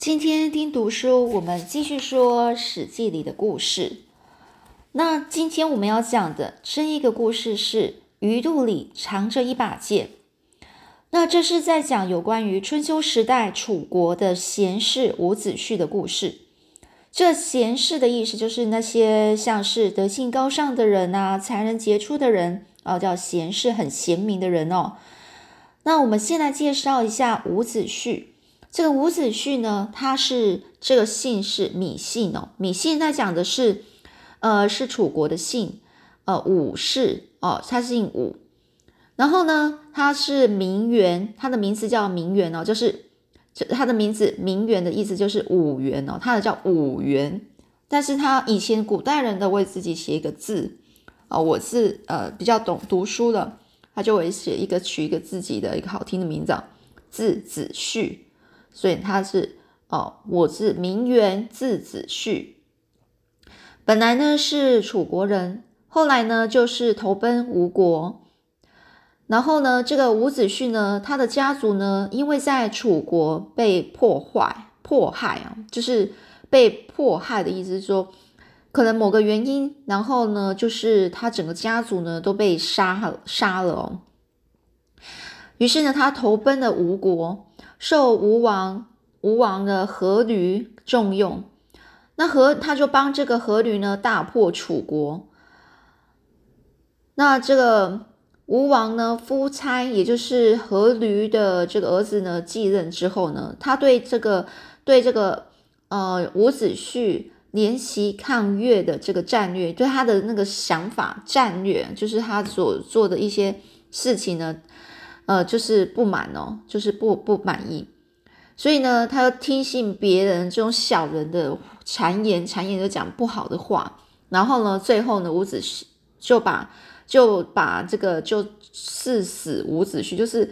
今天听读书，我们继续说《史记》里的故事。那今天我们要讲的这一个故事是鱼肚里藏着一把剑。那这是在讲有关于春秋时代楚国的贤士伍子胥的故事。这贤士的意思就是那些像是德性高尚的人啊，才能杰出的人啊，叫贤士，很贤明的人哦。那我们先来介绍一下伍子胥。这个伍子胥呢，他是这个姓是芈姓哦。芈姓在讲的是，呃，是楚国的姓，呃，伍氏哦，他姓伍。然后呢，他是名媛，他的名字叫名媛哦，就是就他的名字名媛的意思就是五元哦，他的叫五元。但是他以前古代人的为自己写一个字哦，我是呃比较懂读书的，他就会写一个取一个自己的一个好听的名字，字子胥。所以他是哦，我是名媛，字子胥。本来呢是楚国人，后来呢就是投奔吴国。然后呢，这个伍子胥呢，他的家族呢，因为在楚国被破坏、迫害啊，就是被迫害的意思说，可能某个原因，然后呢，就是他整个家族呢都被杀杀了哦。于是呢，他投奔了吴国。受吴王吴王的阖闾重用，那阖他就帮这个阖闾呢大破楚国。那这个吴王呢夫差，也就是阖闾的这个儿子呢继任之后呢，他对这个对这个呃伍子胥联席抗越的这个战略，对他的那个想法战略，就是他所做的一些事情呢。呃，就是不满哦，就是不不满意，所以呢，他要听信别人这种小人的谗言，谗言就讲不好的话，然后呢，最后呢，伍子胥就把就把这个就赐死伍子胥，就是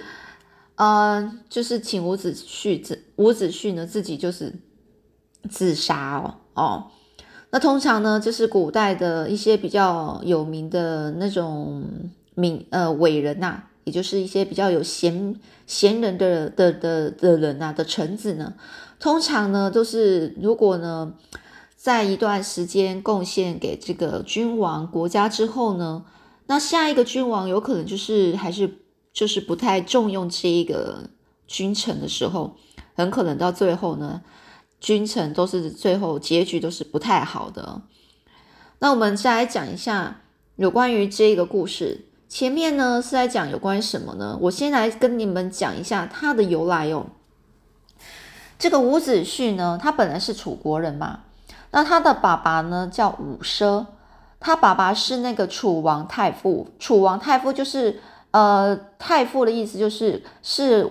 呃，就是请伍子胥自伍子胥呢自己就是自杀哦哦，那通常呢，就是古代的一些比较有名的那种名呃伟人呐。也就是一些比较有贤贤人的的的的人呐的臣子呢，通常呢都是如果呢在一段时间贡献给这个君王国家之后呢，那下一个君王有可能就是还是就是不太重用这一个君臣的时候，很可能到最后呢，君臣都是最后结局都是不太好的。那我们再来讲一下有关于这个故事。前面呢是在讲有关什么呢？我先来跟你们讲一下它的由来哦。这个伍子胥呢，他本来是楚国人嘛，那他的爸爸呢叫伍奢，他爸爸是那个楚王太傅。楚王太傅就是呃太傅的意思，就是是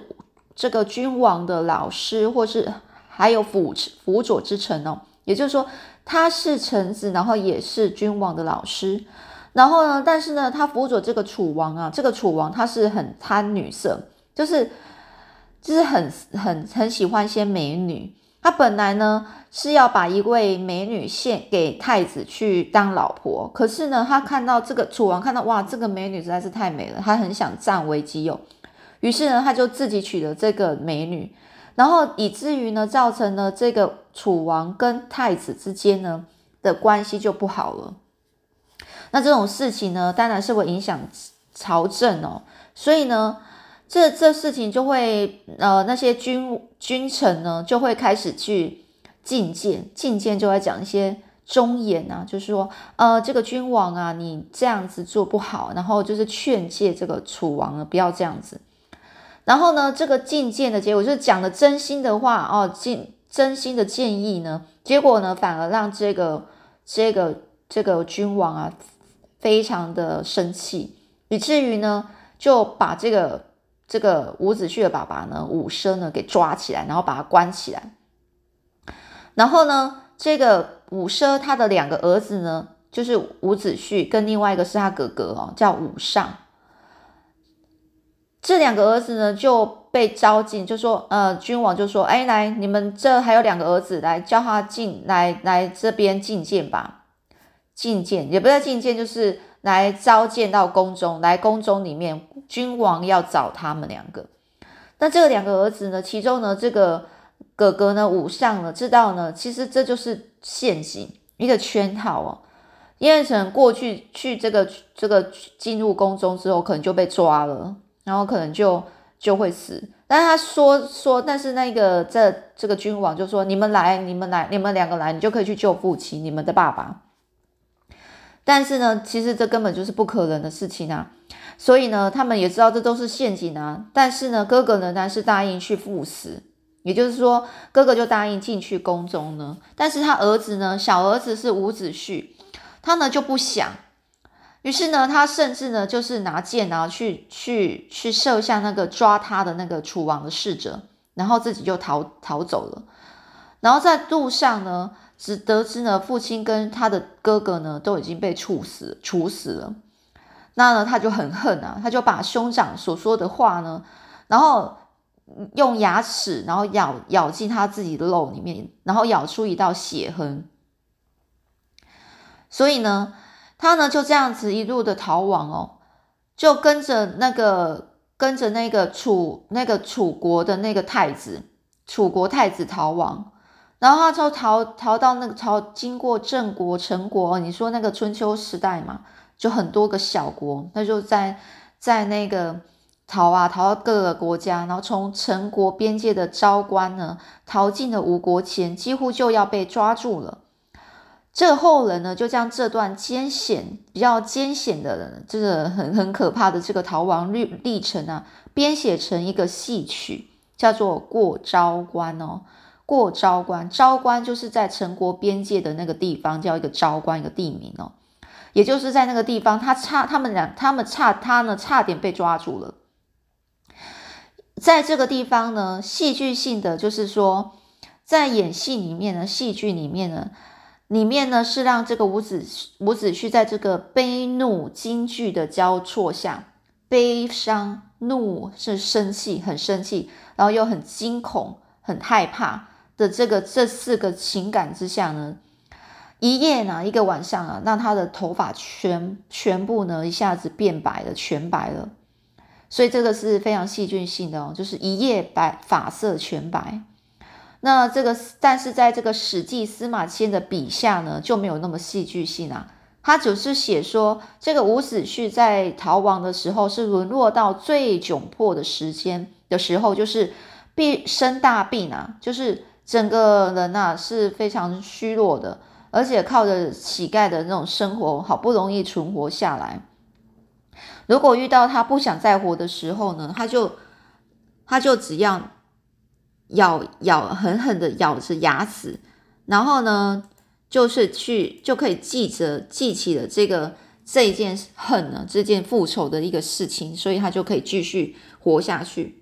这个君王的老师，或是还有辅辅佐之臣哦。也就是说，他是臣子，然后也是君王的老师。然后呢？但是呢，他辅佐这个楚王啊，这个楚王他是很贪女色，就是就是很很很喜欢一些美女。他本来呢是要把一位美女献给太子去当老婆，可是呢，他看到这个楚王看到哇，这个美女实在是太美了，他很想占为己有。于是呢，他就自己娶了这个美女，然后以至于呢，造成了这个楚王跟太子之间呢的关系就不好了。那这种事情呢，当然是会影响朝政哦，所以呢，这这事情就会呃，那些君君臣呢，就会开始去进谏，进谏就会讲一些忠言啊，就是说，呃，这个君王啊，你这样子做不好，然后就是劝诫这个楚王呢，不要这样子。然后呢，这个进谏的结果就是讲的真心的话哦，进真心的建议呢，结果呢，反而让这个这个这个君王啊。非常的生气，以至于呢，就把这个这个伍子胥的爸爸呢，伍奢呢给抓起来，然后把他关起来。然后呢，这个伍奢他的两个儿子呢，就是伍子胥跟另外一个是他哥哥哦，叫伍尚。这两个儿子呢就被招进，就说呃，君王就说，哎，来，你们这还有两个儿子，来叫他进来，来这边觐见吧。觐见也不叫觐见，就是来召见到宫中。来宫中里面，君王要找他们两个。那这个两个儿子呢？其中呢，这个哥哥呢，武上呢，知道呢，其实这就是陷阱，一个圈套哦。叶城过去去这个这个进入宫中之后，可能就被抓了，然后可能就就会死。但他说说，但是那个这这个君王就说：“你们来，你们来，你们两个来，你就可以去救父亲，你们的爸爸。”但是呢，其实这根本就是不可能的事情啊。所以呢，他们也知道这都是陷阱啊。但是呢，哥哥仍然是答应去赴死，也就是说，哥哥就答应进去宫中呢。但是他儿子呢，小儿子是伍子胥。他呢就不想，于是呢，他甚至呢就是拿剑啊去去去射向那个抓他的那个楚王的侍者，然后自己就逃逃走了。然后在路上呢，只得知呢父亲跟他的哥哥呢都已经被处死处死了。那呢他就很恨啊，他就把兄长所说的话呢，然后用牙齿然后咬咬进他自己的肉里面，然后咬出一道血痕。所以呢，他呢就这样子一路的逃亡哦，就跟着那个跟着那个楚那个楚国的那个太子，楚国太子逃亡，然后他就逃逃到那个逃经过郑国、陈国，你说那个春秋时代嘛，就很多个小国，那就在在那个逃啊逃到各个国家，然后从陈国边界的昭关呢逃进了吴国前，几乎就要被抓住了。这后人呢，就将这段艰险、比较艰险的这个很很可怕的这个逃亡历历程啊，编写成一个戏曲，叫做《过昭关》哦。过昭关，昭关就是在陈国边界的那个地方，叫一个昭关，一个地名哦。也就是在那个地方，他差他们俩，他们差他呢，差点被抓住了。在这个地方呢，戏剧性的就是说，在演戏里面呢，戏剧里面呢。里面呢是让这个伍子伍子胥在这个悲怒惊惧的交错下，悲伤怒是生气，很生气，然后又很惊恐、很害怕的这个这四个情感之下呢，一夜呢一个晚上啊，让他的头发全全部呢一下子变白了，全白了，所以这个是非常戏剧性的哦，就是一夜白发色全白。那这个，但是在这个《史记》司马迁的笔下呢，就没有那么戏剧性啊。他只是写说，这个伍子胥在逃亡的时候，是沦落到最窘迫的时间的时候，就是病生大病啊，就是整个人呐是非常虚弱的，而且靠着乞丐的那种生活，好不容易存活下来。如果遇到他不想再活的时候呢，他就他就只要。咬咬狠狠的咬着牙齿，然后呢，就是去就可以记着记起了这个这一件恨呢，这件复仇的一个事情，所以他就可以继续活下去。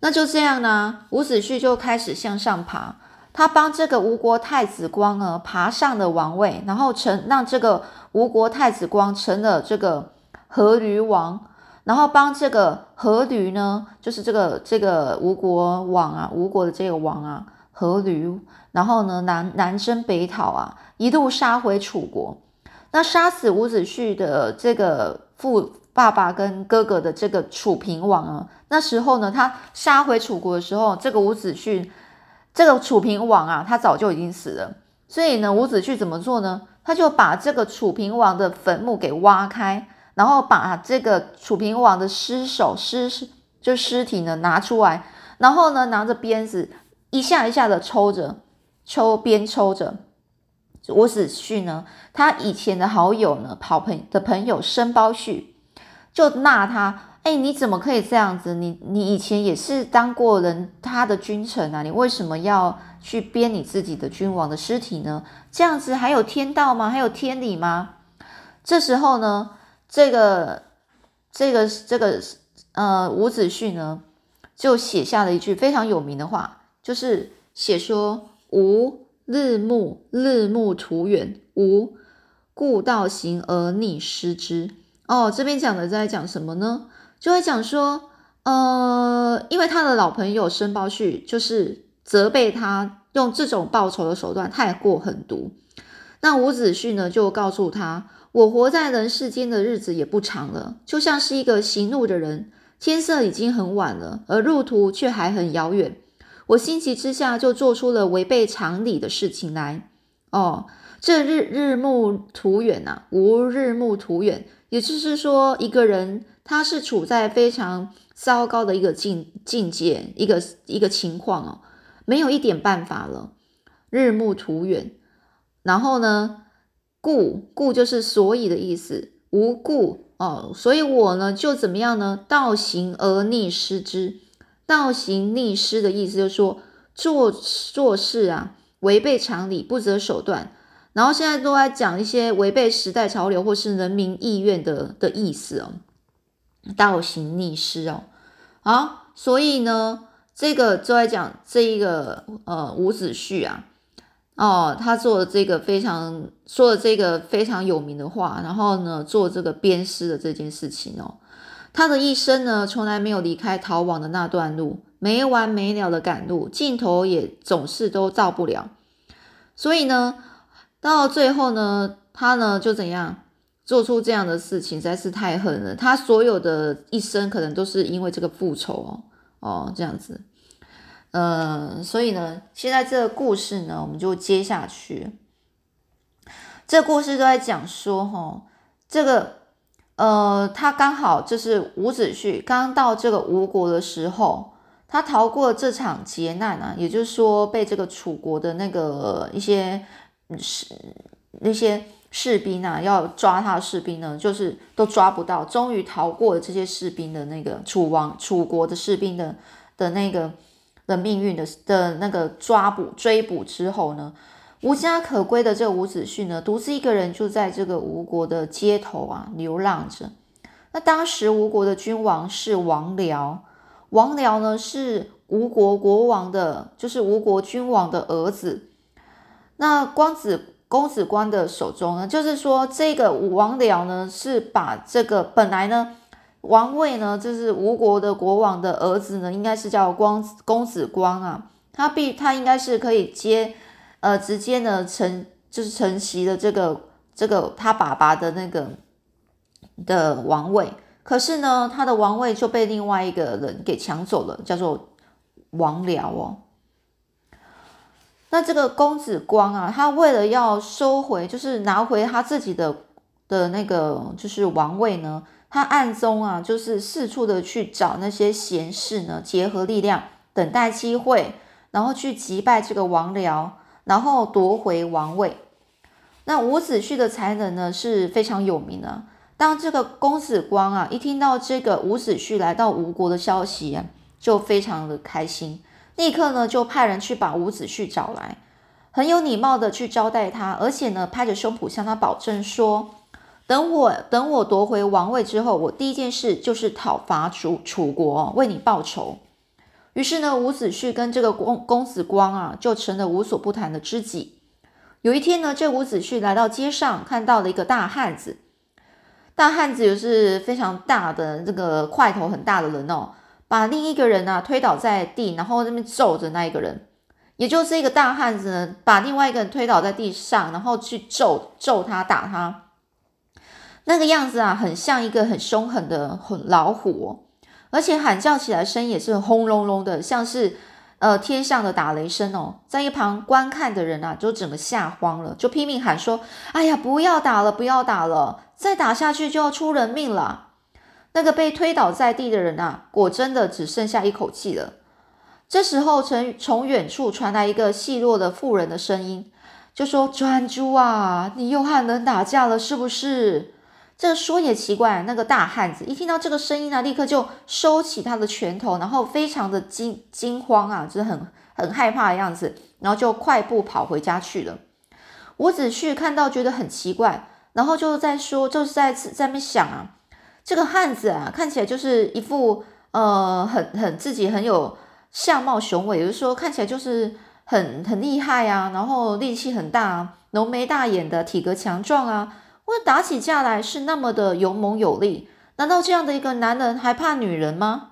那就这样呢，伍子胥就开始向上爬，他帮这个吴国太子光呢爬上了王位，然后成让这个吴国太子光成了这个阖闾王。然后帮这个阖闾呢，就是这个这个吴国王啊，吴国的这个王啊，阖闾，然后呢南南征北讨啊，一路杀回楚国。那杀死伍子胥的这个父爸爸跟哥哥的这个楚平王啊，那时候呢，他杀回楚国的时候，这个伍子胥，这个楚平王啊，他早就已经死了。所以呢，伍子胥怎么做呢？他就把这个楚平王的坟墓给挖开。然后把这个楚平王的尸首、尸就尸体呢拿出来，然后呢拿着鞭子一下一下的抽着，抽鞭抽着。伍子胥呢，他以前的好友呢，跑朋的朋友申包胥就骂他：“哎，你怎么可以这样子？你你以前也是当过人他的君臣啊，你为什么要去编你自己的君王的尸体呢？这样子还有天道吗？还有天理吗？”这时候呢。这个这个这个呃，伍子胥呢，就写下了一句非常有名的话，就是写说：“吾日暮日暮途远，吾故道行而逆失之。”哦，这边讲的在讲什么呢？就会讲说，呃，因为他的老朋友申包胥就是责备他用这种报仇的手段太过狠毒，那伍子胥呢就告诉他。我活在人世间的日子也不长了，就像是一个行路的人，天色已经很晚了，而路途却还很遥远。我心急之下就做出了违背常理的事情来。哦，这日日暮途远呐，无日暮途远，也就是说，一个人他是处在非常糟糕的一个境境界，一个一个情况哦，没有一点办法了，日暮途远。然后呢，故故就是所以的意思，无故哦，所以我呢就怎么样呢？道行而逆施之，道行逆施的意思就是说做做事啊。违背常理、不择手段，然后现在都在讲一些违背时代潮流或是人民意愿的的意思哦，倒行逆施哦。好，所以呢，这个就在讲这一个呃伍子胥啊，哦，他做的这个非常说的这个非常有名的话，然后呢做这个鞭尸的这件事情哦，他的一生呢从来没有离开逃亡的那段路。没完没了的赶路，尽头也总是都到不了。所以呢，到最后呢，他呢就怎样做出这样的事情，实在是太恨了。他所有的一生可能都是因为这个复仇哦哦这样子。呃，所以呢，现在这个故事呢，我们就接下去。这故事都在讲说，哈，这个呃，他刚好就是伍子胥刚到这个吴国的时候。他逃过这场劫难啊，也就是说被这个楚国的那个一些士那些士兵啊要抓他的士兵呢，就是都抓不到，终于逃过了这些士兵的那个楚王楚国的士兵的的那个的命运的的那个抓捕追捕之后呢，无家可归的这个伍子胥呢，独自一个人就在这个吴国的街头啊流浪着。那当时吴国的君王是王僚。王僚呢是吴国国王的，就是吴国君王的儿子。那光子公子光的手中呢，就是说这个王僚呢是把这个本来呢王位呢，就是吴国的国王的儿子呢，应该是叫光公子光啊，他必他应该是可以接呃直接呢承就是承袭的这个这个他爸爸的那个的王位。可是呢，他的王位就被另外一个人给抢走了，叫做王僚哦。那这个公子光啊，他为了要收回，就是拿回他自己的的那个就是王位呢，他暗中啊，就是四处的去找那些贤士呢，结合力量，等待机会，然后去击败这个王僚，然后夺回王位。那伍子胥的才能呢，是非常有名的。当这个公子光啊，一听到这个伍子胥来到吴国的消息啊，就非常的开心，立刻呢就派人去把伍子胥找来，很有礼貌的去招待他，而且呢拍着胸脯向他保证说，等我等我夺回王位之后，我第一件事就是讨伐楚楚国，为你报仇。于是呢，伍子胥跟这个公公子光啊，就成了无所不谈的知己。有一天呢，这伍子胥来到街上，看到了一个大汉子。大汉子也是非常大的，这个块头很大的人哦，把另一个人呢推倒在地，然后那边揍着那一个人，也就是一个大汉子呢，把另外一个人推倒在地上，然后去揍揍他打他，那个样子啊，很像一个很凶狠的很老虎，而且喊叫起来声也是轰隆隆的，像是呃天上的打雷声哦，在一旁观看的人啊，就整个吓慌了，就拼命喊说：“哎呀，不要打了，不要打了！”再打下去就要出人命了。那个被推倒在地的人啊，果真的只剩下一口气了。这时候，从从远处传来一个细弱的妇人的声音，就说：“专诸啊，你又和人打架了是不是？”这说也奇怪，那个大汉子一听到这个声音呢，立刻就收起他的拳头，然后非常的惊惊慌啊，就是很很害怕的样子，然后就快步跑回家去了。伍子胥看到，觉得很奇怪。然后就在说，就是在在那边想啊，这个汉子啊，看起来就是一副呃，很很自己很有相貌雄伟，就是说看起来就是很很厉害啊，然后力气很大，浓眉大眼的，体格强壮啊，或者打起架来是那么的勇猛有力，难道这样的一个男人还怕女人吗？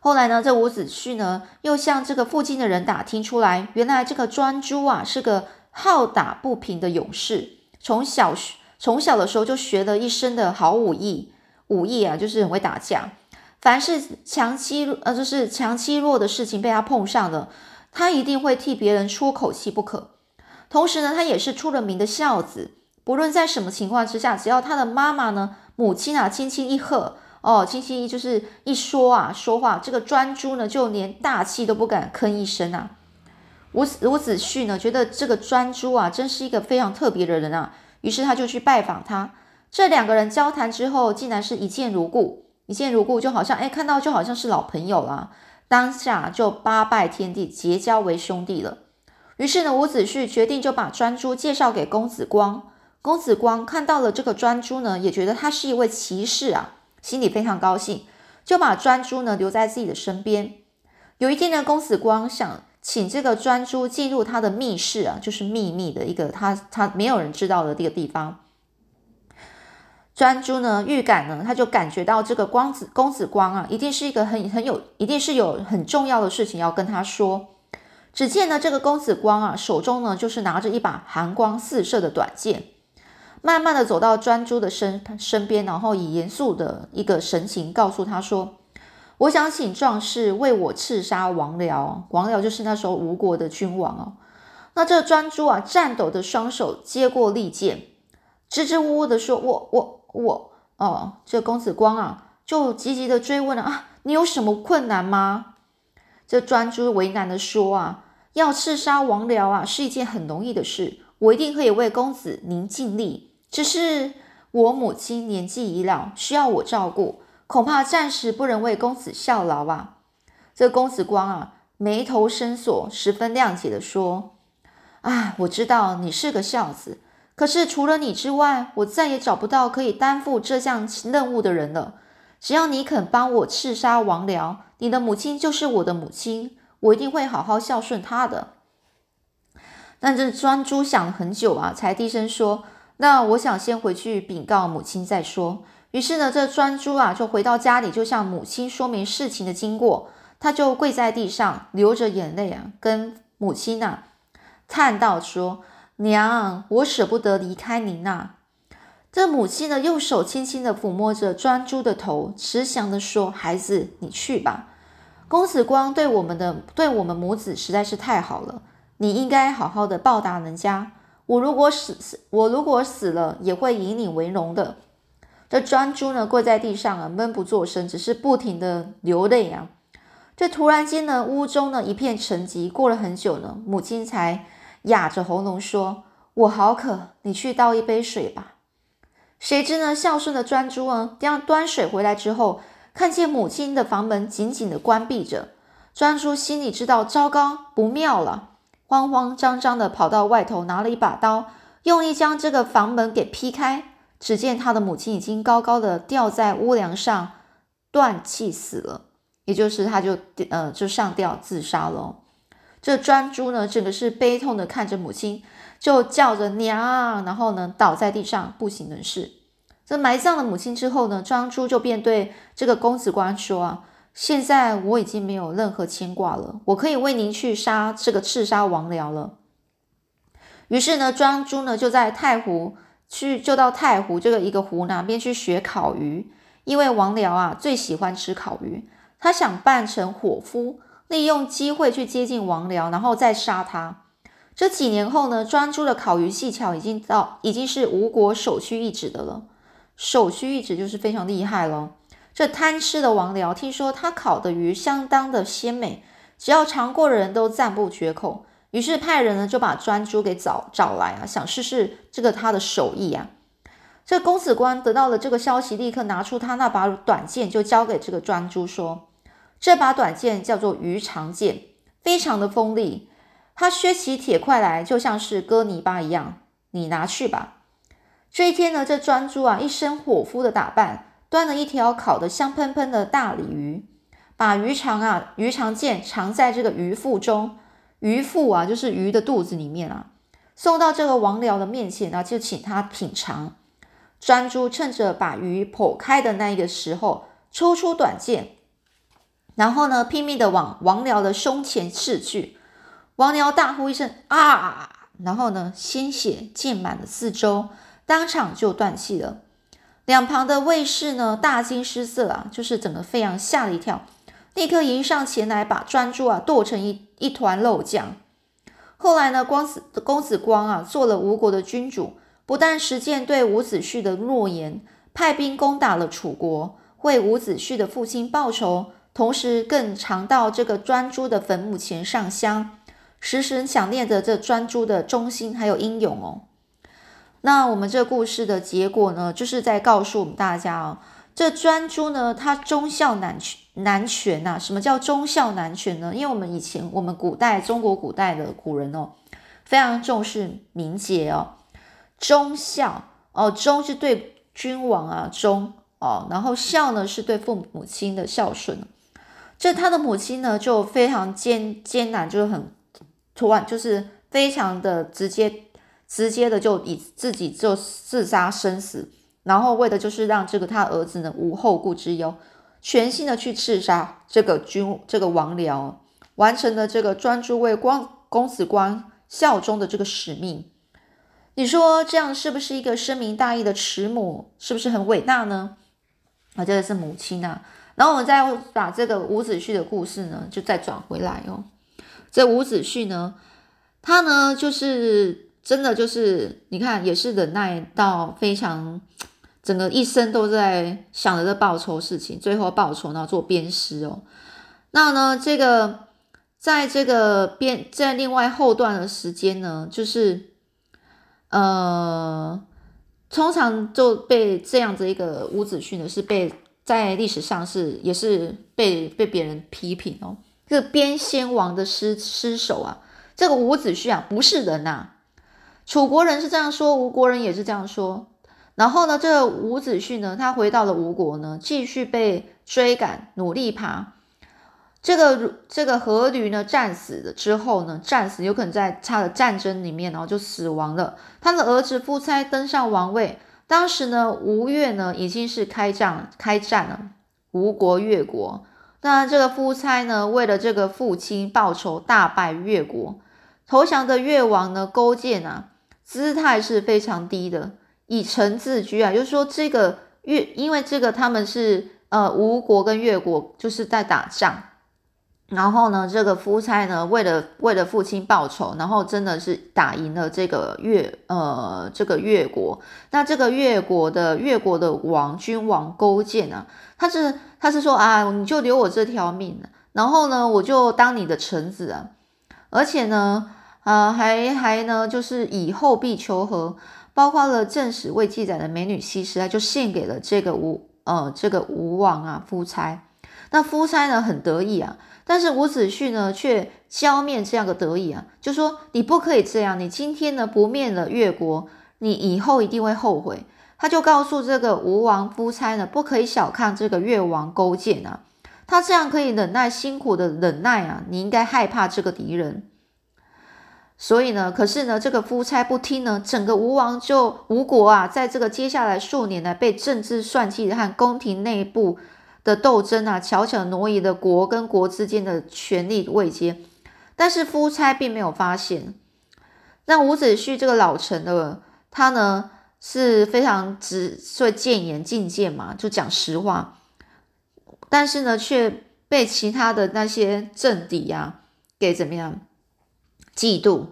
后来呢，这伍子胥呢，又向这个附近的人打听出来，原来这个专诸啊，是个好打不平的勇士。从小学从小的时候就学了一身的好武艺，武艺啊，就是很会打架。凡是强欺呃，就是强欺弱的事情被他碰上了，他一定会替别人出口气不可。同时呢，他也是出了名的孝子，不论在什么情况之下，只要他的妈妈呢、母亲啊轻轻一喝，哦，轻轻一就是一说啊说话，这个专诸呢就连大气都不敢吭一声啊。伍子伍子胥呢觉得这个专诸啊真是一个非常特别的人啊，于是他就去拜访他。这两个人交谈之后，竟然是一见如故。一见如故，就好像哎，看到就好像是老朋友了。当下就八拜天地，结交为兄弟了。于是呢，伍子胥决定就把专诸介绍给公子光。公子光看到了这个专诸呢，也觉得他是一位骑士啊，心里非常高兴，就把专诸呢留在自己的身边。有一天呢，公子光想请这个专诸进入他的密室啊，就是秘密的一个他他没有人知道的这个地方。专诸呢，预感呢，他就感觉到这个光子公子光啊，一定是一个很很有，一定是有很重要的事情要跟他说。只见呢，这个公子光啊，手中呢就是拿着一把寒光四射的短剑，慢慢的走到专诸的身身边，然后以严肃的一个神情告诉他说：“我想请壮士为我刺杀王僚，王僚就是那时候吴国的君王哦。”那这专诸啊，颤抖的双手接过利剑，支支吾吾的说：“我我。”我哦，这公子光啊，就急急的追问了啊，你有什么困难吗？这专诸为难的说啊，要刺杀王僚啊，是一件很容易的事，我一定可以为公子您尽力。只是我母亲年纪已老，需要我照顾，恐怕暂时不能为公子效劳啊。这公子光啊，眉头深锁，十分谅解的说：“啊，我知道你是个孝子。”可是除了你之外，我再也找不到可以担负这项任务的人了。只要你肯帮我刺杀王僚，你的母亲就是我的母亲，我一定会好好孝顺她的。但这专诸想了很久啊，才低声说：“那我想先回去禀告母亲再说。”于是呢，这专诸啊就回到家里，就向母亲说明事情的经过。他就跪在地上，流着眼泪啊，跟母亲呐叹道说。娘，我舍不得离开您呐。这母亲呢，用手轻轻的抚摸着专诸的头，慈祥的说：“孩子，你去吧。公子光对我们的，对我们母子实在是太好了，你应该好好的报答人家。我如果死死，我如果死了，也会以你为荣的。”这专诸呢，跪在地上啊，闷不作声，只是不停的流泪啊。这突然间呢，屋中呢一片沉寂。过了很久呢，母亲才。哑着喉咙说：“我好渴，你去倒一杯水吧。”谁知呢，孝顺的专诸啊，将端水回来之后，看见母亲的房门紧紧的关闭着，专诸心里知道糟糕不妙了，慌慌张张的跑到外头，拿了一把刀，用力将这个房门给劈开。只见他的母亲已经高高的吊在屋梁上，断气死了，也就是他就呃就上吊自杀了。这专诸呢，整个是悲痛的看着母亲，就叫着娘，然后呢倒在地上不省人事。这埋葬了母亲之后呢，专诸就便对这个公子光说啊：“现在我已经没有任何牵挂了，我可以为您去杀这个刺杀王僚了。”于是呢，专诸呢就在太湖去，就到太湖这个一个湖南边去学烤鱼，因为王僚啊最喜欢吃烤鱼，他想扮成伙夫。利用机会去接近王僚，然后再杀他。这几年后呢，专诸的烤鱼技巧已经到已经是吴国首屈一指的了。首屈一指就是非常厉害了。这贪吃的王僚听说他烤的鱼相当的鲜美，只要尝过的人都赞不绝口。于是派人呢就把专诸给找找来啊，想试试这个他的手艺啊。这公子关得到了这个消息，立刻拿出他那把短剑，就交给这个专诸说。这把短剑叫做鱼肠剑，非常的锋利。它削起铁块来，就像是割泥巴一样。你拿去吧。这一天呢，这专诸啊，一身伙夫的打扮，端了一条烤得香喷喷的大鲤鱼，把鱼肠啊，鱼肠剑藏在这个鱼腹中。鱼腹啊，就是鱼的肚子里面啊，送到这个王僚的面前呢，就请他品尝。专诸趁着把鱼剖开的那一个时候，抽出短剑。然后呢，拼命的往王僚的胸前刺去，王僚大呼一声啊！然后呢，鲜血溅满了四周，当场就断气了。两旁的卫士呢大惊失色啊，就是整个飞扬吓了一跳，立刻迎上前来把专诸啊剁成一一团肉酱。后来呢，光子公子光啊做了吴国的君主，不但实践对伍子胥的诺言，派兵攻打了楚国，为伍子胥的父亲报仇，同时更常到这个专诸的坟墓前上香，时时想念着这专诸的忠心还有英勇哦。那我们这故事的结果呢，就是在告诉我们大家哦，这专诸呢，他忠孝难难全呐。什么叫忠孝难全呢？因为我们以前我们古代中国古代的古人哦，非常重视名节哦，忠孝哦，忠是对君王啊忠哦，然后孝呢是对父母亲的孝顺。这他的母亲呢就非常艰艰难，就是很突然，就是非常的直接。直接的就以自己就自杀身死，然后为的就是让这个他儿子呢无后顾之忧，全心的去刺杀这个君这个王僚，完成了这个专注为光公子光效忠的这个使命。你说这样是不是一个深明大义的慈母？是不是很伟大呢？啊，这个是母亲啊。然后我们再把这个伍子胥的故事呢，就再转回来哦。这伍子胥呢，他呢就是。真的就是，你看，也是忍耐到非常，整个一生都在想着这报仇事情，最后报仇，然后做鞭尸哦。那呢，这个在这个边在另外后段的时间呢，就是呃，通常就被这样子一个伍子胥呢，是被在历史上是也是被被别人批评哦，这个边先王的失失手啊，这个伍子胥啊，不是人呐。楚国人是这样说，吴国人也是这样说。然后呢，这个伍子胥呢，他回到了吴国呢，继续被追赶，努力爬。这个这个阖闾呢，战死了之后呢，战死有可能在他的战争里面，然后就死亡了。他的儿子夫差登上王位。当时呢，吴越呢已经是开战开战了，吴国越国。那这个夫差呢，为了这个父亲报仇，大败越国，投降的越王呢，勾践啊。姿态是非常低的，以臣自居啊，就是说这个越，因为这个他们是呃吴国跟越国就是在打仗，然后呢，这个夫差呢为了为了父亲报仇，然后真的是打赢了这个越呃这个越国，那这个越国的越国的王君王勾践啊，他是他是说啊，你就留我这条命，然后呢我就当你的臣子啊，而且呢。啊，还还呢，就是以后必求和，包括了正史未记载的美女西施啊，就献给了这个吴呃这个吴王啊夫差。那夫差呢很得意啊，但是伍子胥呢却浇灭这样的得意啊，就说你不可以这样，你今天呢不灭了越国，你以后一定会后悔。他就告诉这个吴王夫差呢，不可以小看这个越王勾践啊，他这样可以忍耐辛苦的忍耐啊，你应该害怕这个敌人。所以呢，可是呢，这个夫差不听呢，整个吴王就吴国啊，在这个接下来数年呢，被政治算计和宫廷内部的斗争啊，悄悄挪移了国跟国之间的权力位阶。但是夫差并没有发现。那伍子胥这个老臣的他呢，是非常直，所以谏言进谏嘛，就讲实话。但是呢，却被其他的那些政敌呀，给怎么样？嫉妒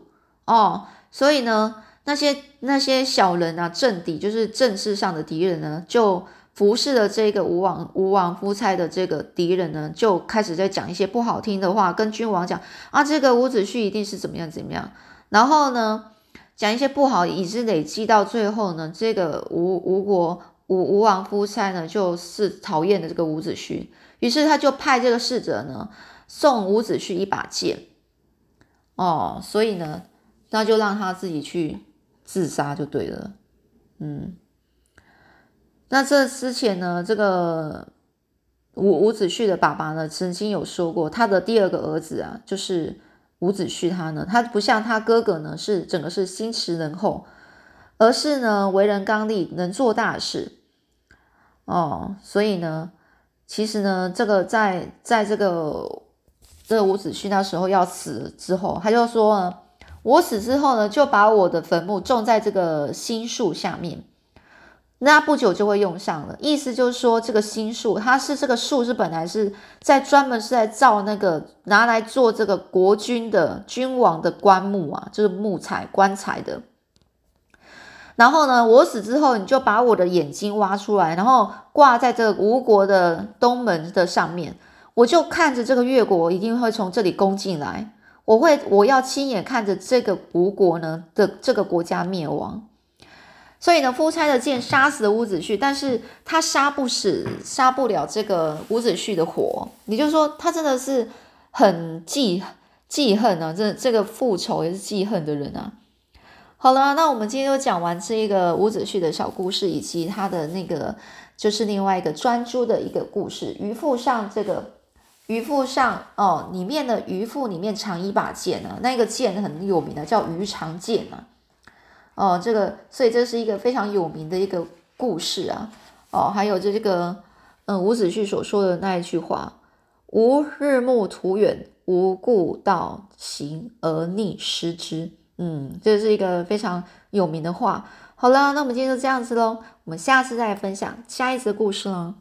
哦，所以呢，那些那些小人啊，政敌就是政治上的敌人呢，就服侍了这个吴王吴王夫差的这个敌人呢，就开始在讲一些不好听的话，跟君王讲啊，这个伍子胥一定是怎么样怎么样，然后呢，讲一些不好，以致累积到最后呢，这个吴吴国吴吴王夫差呢，就是讨厌的这个伍子胥，于是他就派这个使者呢，送伍子胥一把剑。哦，所以呢，那就让他自己去自杀就对了。嗯，那这之前呢，这个伍伍子胥的爸爸呢，曾经有说过，他的第二个儿子啊，就是伍子胥，他呢，他不像他哥哥呢，是整个是心慈仁厚，而是呢，为人刚戾，能做大事。哦，所以呢，其实呢，这个在在这个。这伍子胥那时候要死之后，他就说：“我死之后呢，就把我的坟墓种在这个新树下面。那不久就会用上了。意思就是说，这个新树，它是这个树是本来是在专门是在造那个拿来做这个国君的君王的棺木啊，就是木材棺材的。然后呢，我死之后，你就把我的眼睛挖出来，然后挂在这个吴国的东门的上面，我就看着这个越国一定会从这里攻进来，我会我要亲眼看着这个吴国呢的这个国家灭亡。所以呢，夫差的剑杀死了伍子胥，但是他杀不死，杀不了这个伍子胥的火。也就是说，他真的是很记记恨啊，这这个复仇也是记恨的人啊。好了，那我们今天就讲完这一个伍子胥的小故事，以及他的那个就是另外一个专诸的一个故事。渔父上这个渔父上哦，里面的渔父里面藏一把剑啊，那个剑很有名的，叫鱼肠剑啊。哦，这个所以这是一个非常有名的一个故事啊。哦，还有这这个嗯伍子胥所说的那一句话：“吾日暮途远，无故道行而逆失之。”嗯，这是一个非常有名的话。好了，那我们今天就这样子喽，我们下次再分享下一次的故事喽。